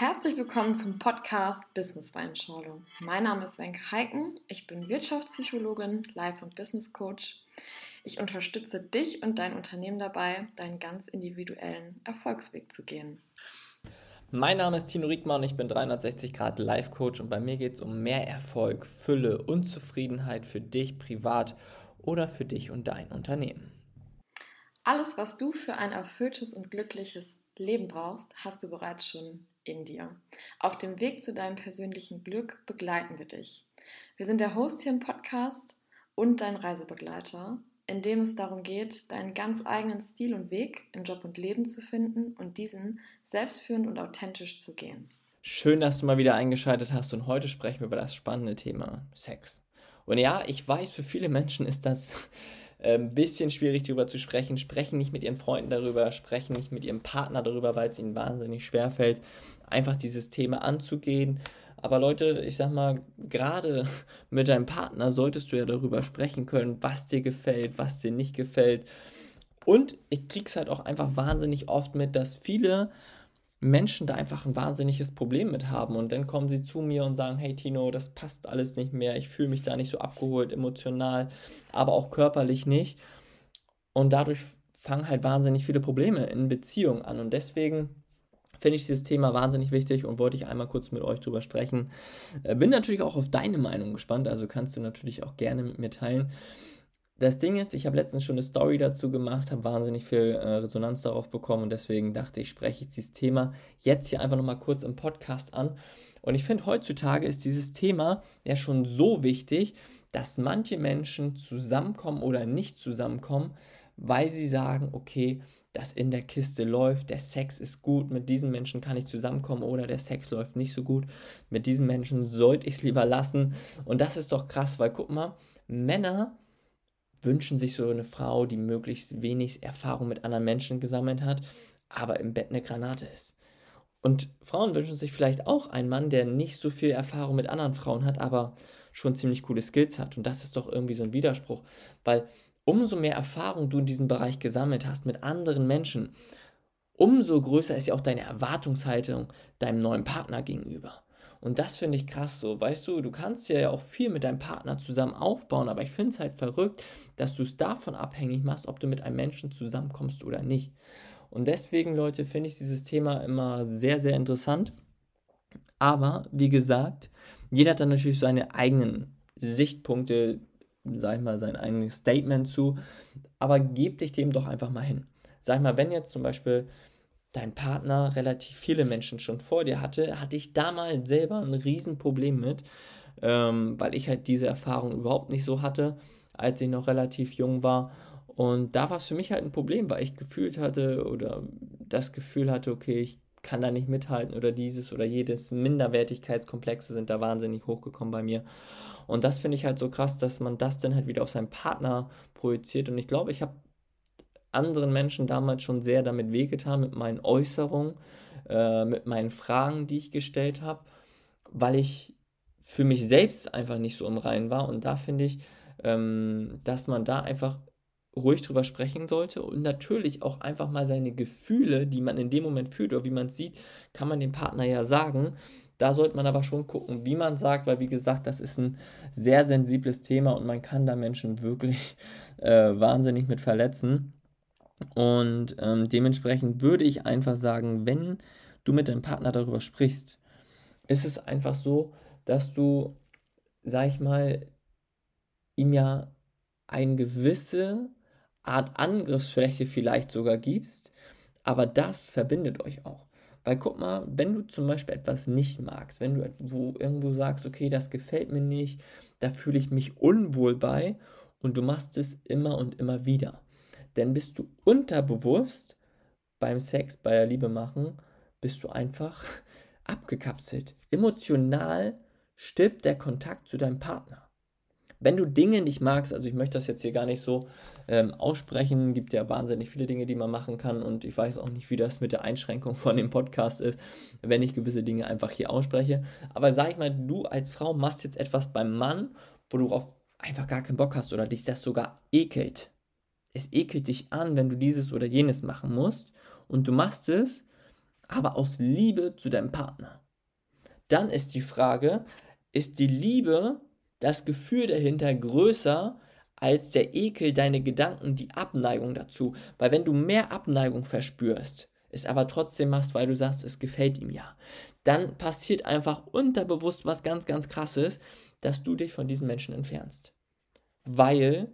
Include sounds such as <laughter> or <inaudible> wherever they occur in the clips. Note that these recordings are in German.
Herzlich willkommen zum Podcast Business Weinschorle. Mein Name ist Wenke Heiken. Ich bin Wirtschaftspsychologin, Life- und Business Coach. Ich unterstütze dich und dein Unternehmen dabei, deinen ganz individuellen Erfolgsweg zu gehen. Mein Name ist Tino Riekmann, ich bin 360 Grad Life Coach und bei mir geht es um mehr Erfolg, Fülle und Zufriedenheit für dich privat oder für dich und dein Unternehmen. Alles, was du für ein erfülltes und glückliches Leben brauchst, hast du bereits schon in dir. Auf dem Weg zu deinem persönlichen Glück begleiten wir dich. Wir sind der Host hier im Podcast und dein Reisebegleiter, in dem es darum geht, deinen ganz eigenen Stil und Weg im Job und Leben zu finden und diesen selbstführend und authentisch zu gehen. Schön, dass du mal wieder eingeschaltet hast und heute sprechen wir über das spannende Thema Sex. Und ja, ich weiß, für viele Menschen ist das ein ähm, bisschen schwierig darüber zu sprechen, sprechen nicht mit ihren Freunden darüber, sprechen nicht mit ihrem Partner darüber, weil es ihnen wahnsinnig schwer fällt, einfach dieses Thema anzugehen. Aber Leute, ich sag mal, gerade <laughs> mit deinem Partner solltest du ja darüber sprechen können, was dir gefällt, was dir nicht gefällt. Und ich krieg's halt auch einfach wahnsinnig oft mit, dass viele Menschen da einfach ein wahnsinniges Problem mit haben. Und dann kommen sie zu mir und sagen, hey Tino, das passt alles nicht mehr, ich fühle mich da nicht so abgeholt, emotional, aber auch körperlich nicht. Und dadurch fangen halt wahnsinnig viele Probleme in Beziehungen an. Und deswegen finde ich dieses Thema wahnsinnig wichtig und wollte ich einmal kurz mit euch drüber sprechen. Äh, bin natürlich auch auf deine Meinung gespannt, also kannst du natürlich auch gerne mit mir teilen. Das Ding ist, ich habe letztens schon eine Story dazu gemacht, habe wahnsinnig viel äh, Resonanz darauf bekommen und deswegen dachte ich, spreche ich dieses Thema jetzt hier einfach nochmal kurz im Podcast an. Und ich finde, heutzutage ist dieses Thema ja schon so wichtig, dass manche Menschen zusammenkommen oder nicht zusammenkommen, weil sie sagen, okay, das in der Kiste läuft, der Sex ist gut, mit diesen Menschen kann ich zusammenkommen oder der Sex läuft nicht so gut, mit diesen Menschen sollte ich es lieber lassen. Und das ist doch krass, weil guck mal, Männer wünschen sich so eine Frau, die möglichst wenig Erfahrung mit anderen Menschen gesammelt hat, aber im Bett eine Granate ist. Und Frauen wünschen sich vielleicht auch einen Mann, der nicht so viel Erfahrung mit anderen Frauen hat, aber schon ziemlich coole Skills hat. Und das ist doch irgendwie so ein Widerspruch, weil umso mehr Erfahrung du in diesem Bereich gesammelt hast mit anderen Menschen, umso größer ist ja auch deine Erwartungshaltung deinem neuen Partner gegenüber. Und das finde ich krass so. Weißt du, du kannst ja auch viel mit deinem Partner zusammen aufbauen, aber ich finde es halt verrückt, dass du es davon abhängig machst, ob du mit einem Menschen zusammenkommst oder nicht. Und deswegen, Leute, finde ich dieses Thema immer sehr, sehr interessant. Aber, wie gesagt, jeder hat dann natürlich seine eigenen Sichtpunkte, sag ich mal, sein eigenes Statement zu. Aber geb dich dem doch einfach mal hin. Sag mal, wenn jetzt zum Beispiel dein Partner relativ viele Menschen schon vor dir hatte, hatte ich damals selber ein Riesenproblem mit, ähm, weil ich halt diese Erfahrung überhaupt nicht so hatte, als ich noch relativ jung war. Und da war es für mich halt ein Problem, weil ich gefühlt hatte oder das Gefühl hatte, okay, ich kann da nicht mithalten oder dieses oder jedes Minderwertigkeitskomplexe sind da wahnsinnig hochgekommen bei mir. Und das finde ich halt so krass, dass man das dann halt wieder auf seinen Partner projiziert. Und ich glaube, ich habe anderen Menschen damals schon sehr damit wehgetan, mit meinen Äußerungen, äh, mit meinen Fragen, die ich gestellt habe, weil ich für mich selbst einfach nicht so im Reinen war. Und da finde ich, ähm, dass man da einfach ruhig drüber sprechen sollte und natürlich auch einfach mal seine Gefühle, die man in dem Moment fühlt oder wie man es sieht, kann man dem Partner ja sagen. Da sollte man aber schon gucken, wie man sagt, weil wie gesagt, das ist ein sehr sensibles Thema und man kann da Menschen wirklich <laughs> äh, wahnsinnig mit verletzen. Und ähm, dementsprechend würde ich einfach sagen, wenn du mit deinem Partner darüber sprichst, ist es einfach so, dass du, sag ich mal, ihm ja eine gewisse Art Angriffsfläche vielleicht sogar gibst, aber das verbindet euch auch. Weil guck mal, wenn du zum Beispiel etwas nicht magst, wenn du wo irgendwo sagst, okay, das gefällt mir nicht, da fühle ich mich unwohl bei und du machst es immer und immer wieder, denn bist du unterbewusst beim Sex, bei der Liebe machen, bist du einfach <laughs> abgekapselt. Emotional stirbt der Kontakt zu deinem Partner. Wenn du Dinge nicht magst, also ich möchte das jetzt hier gar nicht so ähm, aussprechen, gibt ja wahnsinnig viele Dinge, die man machen kann und ich weiß auch nicht, wie das mit der Einschränkung von dem Podcast ist, wenn ich gewisse Dinge einfach hier ausspreche. Aber sag ich mal, du als Frau machst jetzt etwas beim Mann, wo du auf einfach gar keinen Bock hast oder dich das sogar ekelt es ekelt dich an, wenn du dieses oder jenes machen musst und du machst es, aber aus Liebe zu deinem Partner. Dann ist die Frage, ist die Liebe, das Gefühl dahinter größer als der Ekel, deine Gedanken, die Abneigung dazu? Weil wenn du mehr Abneigung verspürst, es aber trotzdem machst, weil du sagst, es gefällt ihm ja, dann passiert einfach unterbewusst was ganz, ganz krasses, dass du dich von diesen Menschen entfernst. Weil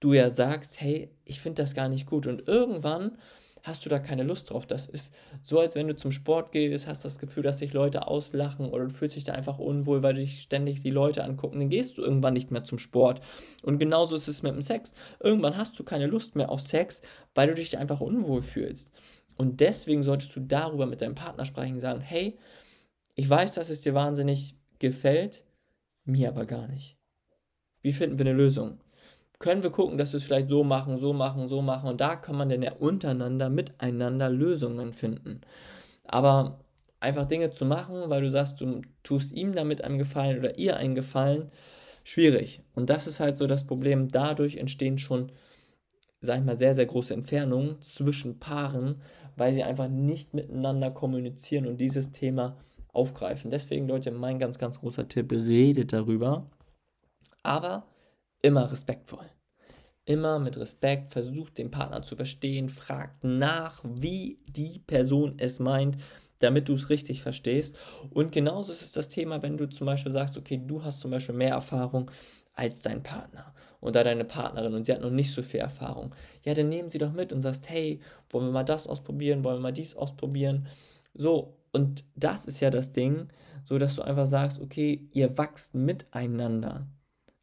du ja sagst, hey, ich finde das gar nicht gut. Und irgendwann hast du da keine Lust drauf. Das ist so, als wenn du zum Sport gehst, hast das Gefühl, dass sich Leute auslachen oder du fühlst dich da einfach unwohl, weil dich ständig die Leute angucken. Dann gehst du irgendwann nicht mehr zum Sport. Und genauso ist es mit dem Sex. Irgendwann hast du keine Lust mehr auf Sex, weil du dich einfach unwohl fühlst. Und deswegen solltest du darüber mit deinem Partner sprechen und sagen, hey, ich weiß, dass es dir wahnsinnig gefällt, mir aber gar nicht. Wie finden wir eine Lösung? Können wir gucken, dass wir es vielleicht so machen, so machen, so machen. Und da kann man dann ja untereinander, miteinander Lösungen finden. Aber einfach Dinge zu machen, weil du sagst, du tust ihm damit einen Gefallen oder ihr einen Gefallen, schwierig. Und das ist halt so das Problem. Dadurch entstehen schon, sag ich mal, sehr, sehr große Entfernungen zwischen Paaren, weil sie einfach nicht miteinander kommunizieren und dieses Thema aufgreifen. Deswegen, Leute, mein ganz, ganz großer Tipp, redet darüber. Aber immer respektvoll. Immer mit Respekt, versucht den Partner zu verstehen, fragt nach, wie die Person es meint, damit du es richtig verstehst. Und genauso ist es das Thema, wenn du zum Beispiel sagst, okay, du hast zum Beispiel mehr Erfahrung als dein Partner oder deine Partnerin und sie hat noch nicht so viel Erfahrung. Ja, dann nehmen sie doch mit und sagst, hey, wollen wir mal das ausprobieren, wollen wir mal dies ausprobieren. So, und das ist ja das Ding, so dass du einfach sagst, okay, ihr wachst miteinander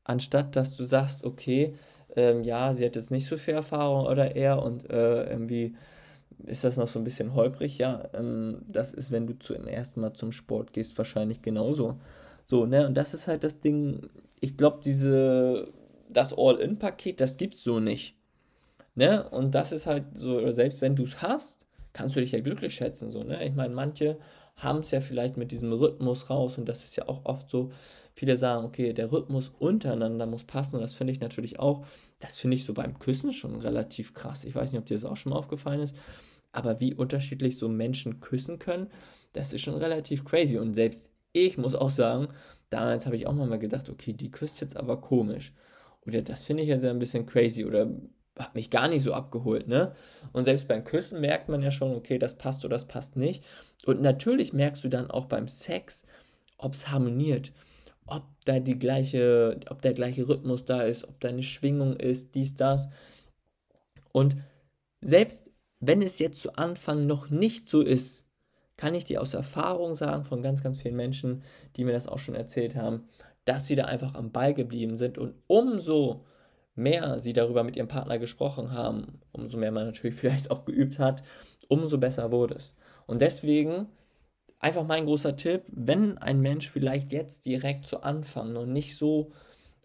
anstatt dass du sagst, okay, ähm, ja, sie hat jetzt nicht so viel Erfahrung oder er und äh, irgendwie ist das noch so ein bisschen holprig, ja, ähm, das ist, wenn du zum ersten Mal zum Sport gehst, wahrscheinlich genauso. So, ne, und das ist halt das Ding, ich glaube, diese, das All-In-Paket, das gibt's so nicht. Ne, und das ist halt so, selbst wenn du es hast, kannst du dich ja glücklich schätzen, so, ne, ich meine, manche haben es ja vielleicht mit diesem Rhythmus raus und das ist ja auch oft so, viele sagen, okay, der Rhythmus untereinander muss passen und das finde ich natürlich auch, das finde ich so beim Küssen schon relativ krass. Ich weiß nicht, ob dir das auch schon mal aufgefallen ist, aber wie unterschiedlich so Menschen küssen können, das ist schon relativ crazy und selbst ich muss auch sagen, damals habe ich auch mal gedacht, okay, die küsst jetzt aber komisch. Oder das finde ich jetzt ein bisschen crazy oder hat mich gar nicht so abgeholt, ne? Und selbst beim Küssen merkt man ja schon, okay, das passt oder das passt nicht. Und natürlich merkst du dann auch beim Sex, ob es harmoniert, ob da die gleiche, ob der gleiche Rhythmus da ist, ob da eine Schwingung ist, dies, das. Und selbst wenn es jetzt zu Anfang noch nicht so ist, kann ich dir aus Erfahrung sagen von ganz, ganz vielen Menschen, die mir das auch schon erzählt haben, dass sie da einfach am Ball geblieben sind und umso mehr sie darüber mit ihrem Partner gesprochen haben, umso mehr man natürlich <laughs> vielleicht auch geübt hat, umso besser wurde es. Und deswegen einfach mein großer Tipp, wenn ein Mensch vielleicht jetzt direkt zu Anfang noch nicht so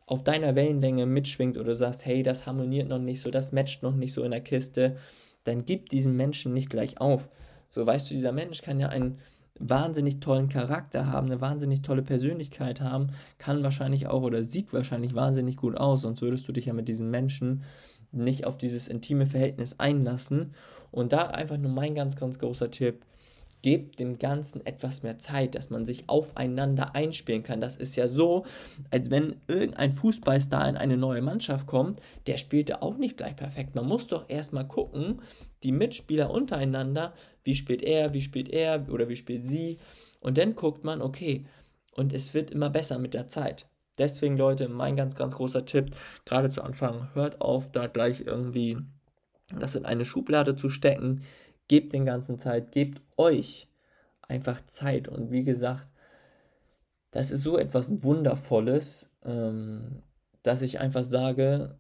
auf deiner Wellenlänge mitschwingt oder du sagst, hey, das harmoniert noch nicht so, das matcht noch nicht so in der Kiste, dann gib diesen Menschen nicht gleich auf. So weißt du, dieser Mensch kann ja ein wahnsinnig tollen Charakter haben, eine wahnsinnig tolle Persönlichkeit haben, kann wahrscheinlich auch oder sieht wahrscheinlich wahnsinnig gut aus, sonst würdest du dich ja mit diesen Menschen nicht auf dieses intime Verhältnis einlassen. Und da einfach nur mein ganz, ganz großer Tipp, gebt dem Ganzen etwas mehr Zeit, dass man sich aufeinander einspielen kann. Das ist ja so, als wenn irgendein Fußballstar in eine neue Mannschaft kommt, der spielt da auch nicht gleich perfekt. Man muss doch erstmal gucken, die Mitspieler untereinander, wie spielt er, wie spielt er oder wie spielt sie. Und dann guckt man, okay, und es wird immer besser mit der Zeit. Deswegen, Leute, mein ganz, ganz großer Tipp, gerade zu Anfang, hört auf, da gleich irgendwie das in eine Schublade zu stecken gebt den ganzen Zeit, gebt euch einfach Zeit. Und wie gesagt, das ist so etwas Wundervolles, ähm, dass ich einfach sage,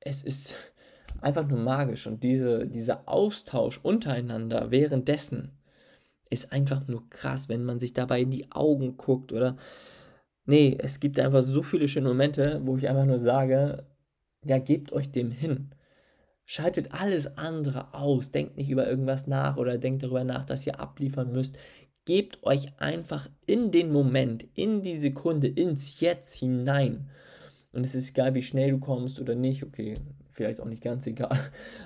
es ist <laughs> einfach nur magisch. Und diese, dieser Austausch untereinander währenddessen ist einfach nur krass, wenn man sich dabei in die Augen guckt oder. Nee, es gibt einfach so viele schöne Momente, wo ich einfach nur sage, ja, gebt euch dem hin. Schaltet alles andere aus. Denkt nicht über irgendwas nach oder denkt darüber nach, dass ihr abliefern müsst. Gebt euch einfach in den Moment, in die Sekunde, ins Jetzt hinein. Und es ist egal, wie schnell du kommst oder nicht. Okay, vielleicht auch nicht ganz egal.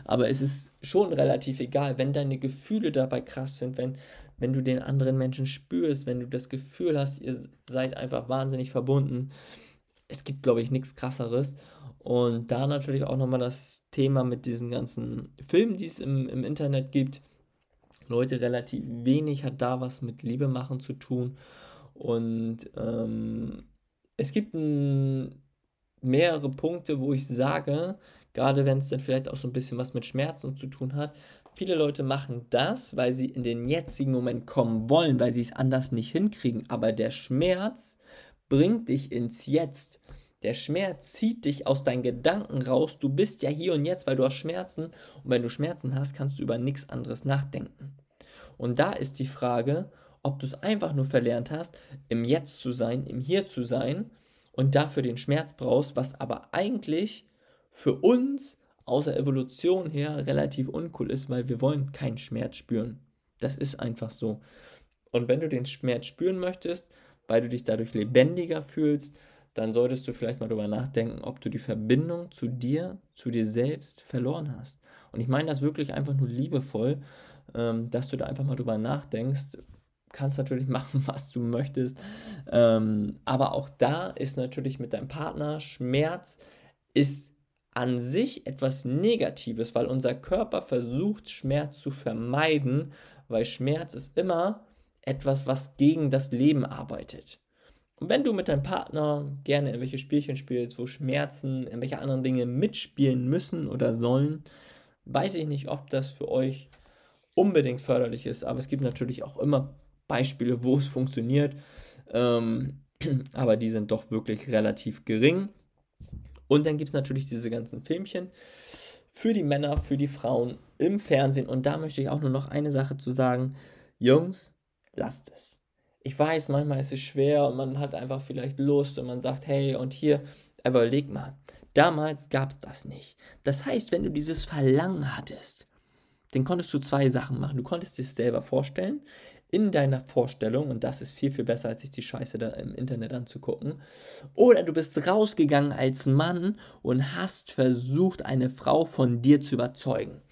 Aber es ist schon relativ egal, wenn deine Gefühle dabei krass sind, wenn wenn du den anderen Menschen spürst, wenn du das Gefühl hast, ihr seid einfach wahnsinnig verbunden. Es gibt, glaube ich, nichts krasseres. Und da natürlich auch nochmal das Thema mit diesen ganzen Filmen, die es im, im Internet gibt. Leute, relativ wenig hat da was mit Liebe machen zu tun. Und ähm, es gibt ein, mehrere Punkte, wo ich sage, gerade wenn es dann vielleicht auch so ein bisschen was mit Schmerzen zu tun hat, viele Leute machen das, weil sie in den jetzigen Moment kommen wollen, weil sie es anders nicht hinkriegen. Aber der Schmerz bringt dich ins Jetzt. Der Schmerz zieht dich aus deinen Gedanken raus. Du bist ja hier und jetzt, weil du hast Schmerzen. Und wenn du Schmerzen hast, kannst du über nichts anderes nachdenken. Und da ist die Frage, ob du es einfach nur verlernt hast, im Jetzt zu sein, im Hier zu sein und dafür den Schmerz brauchst, was aber eigentlich für uns außer Evolution her relativ uncool ist, weil wir wollen keinen Schmerz spüren. Das ist einfach so. Und wenn du den Schmerz spüren möchtest, weil du dich dadurch lebendiger fühlst, dann solltest du vielleicht mal darüber nachdenken, ob du die Verbindung zu dir, zu dir selbst verloren hast. Und ich meine das wirklich einfach nur liebevoll, ähm, dass du da einfach mal drüber nachdenkst. Kannst natürlich <laughs> machen, was du möchtest. Ähm, aber auch da ist natürlich mit deinem Partner Schmerz ist an sich etwas Negatives, weil unser Körper versucht, Schmerz zu vermeiden, weil Schmerz ist immer etwas, was gegen das Leben arbeitet. Und wenn du mit deinem Partner gerne irgendwelche Spielchen spielst, wo Schmerzen, irgendwelche anderen Dinge mitspielen müssen oder sollen, weiß ich nicht, ob das für euch unbedingt förderlich ist. Aber es gibt natürlich auch immer Beispiele, wo es funktioniert. Ähm, <clears throat> aber die sind doch wirklich relativ gering. Und dann gibt es natürlich diese ganzen Filmchen für die Männer, für die Frauen im Fernsehen. Und da möchte ich auch nur noch eine Sache zu sagen. Jungs, lasst es ich weiß, manchmal ist es schwer und man hat einfach vielleicht Lust und man sagt, hey, und hier, aber überleg mal, damals gab es das nicht. Das heißt, wenn du dieses Verlangen hattest, dann konntest du zwei Sachen machen. Du konntest dir selber vorstellen, in deiner Vorstellung, und das ist viel, viel besser, als sich die Scheiße da im Internet anzugucken. Oder du bist rausgegangen als Mann und hast versucht, eine Frau von dir zu überzeugen.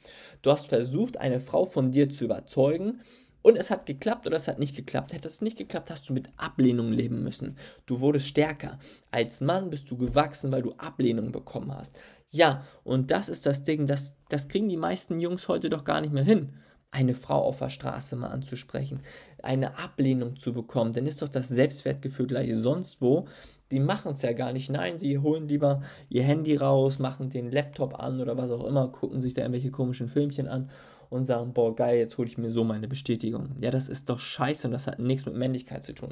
Du hast versucht, eine Frau von dir zu überzeugen, und es hat geklappt oder es hat nicht geklappt. Hätte es nicht geklappt, hast du mit Ablehnung leben müssen. Du wurdest stärker. Als Mann bist du gewachsen, weil du Ablehnung bekommen hast. Ja, und das ist das Ding, das, das kriegen die meisten Jungs heute doch gar nicht mehr hin. Eine Frau auf der Straße mal anzusprechen, eine Ablehnung zu bekommen, dann ist doch das Selbstwertgefühl gleich sonst wo. Die machen es ja gar nicht. Nein, sie holen lieber ihr Handy raus, machen den Laptop an oder was auch immer, gucken sich da irgendwelche komischen Filmchen an und sagen, boah, geil, jetzt hole ich mir so meine Bestätigung. Ja, das ist doch scheiße und das hat nichts mit Männlichkeit zu tun.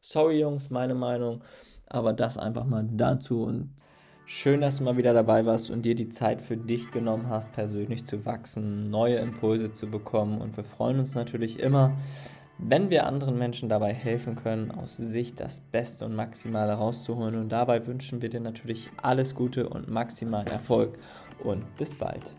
Sorry, Jungs, meine Meinung, aber das einfach mal dazu und schön, dass du mal wieder dabei warst und dir die Zeit für dich genommen hast, persönlich zu wachsen, neue Impulse zu bekommen und wir freuen uns natürlich immer, wenn wir anderen Menschen dabei helfen können, aus sich das Beste und Maximale rauszuholen. Und dabei wünschen wir dir natürlich alles Gute und maximalen Erfolg und bis bald.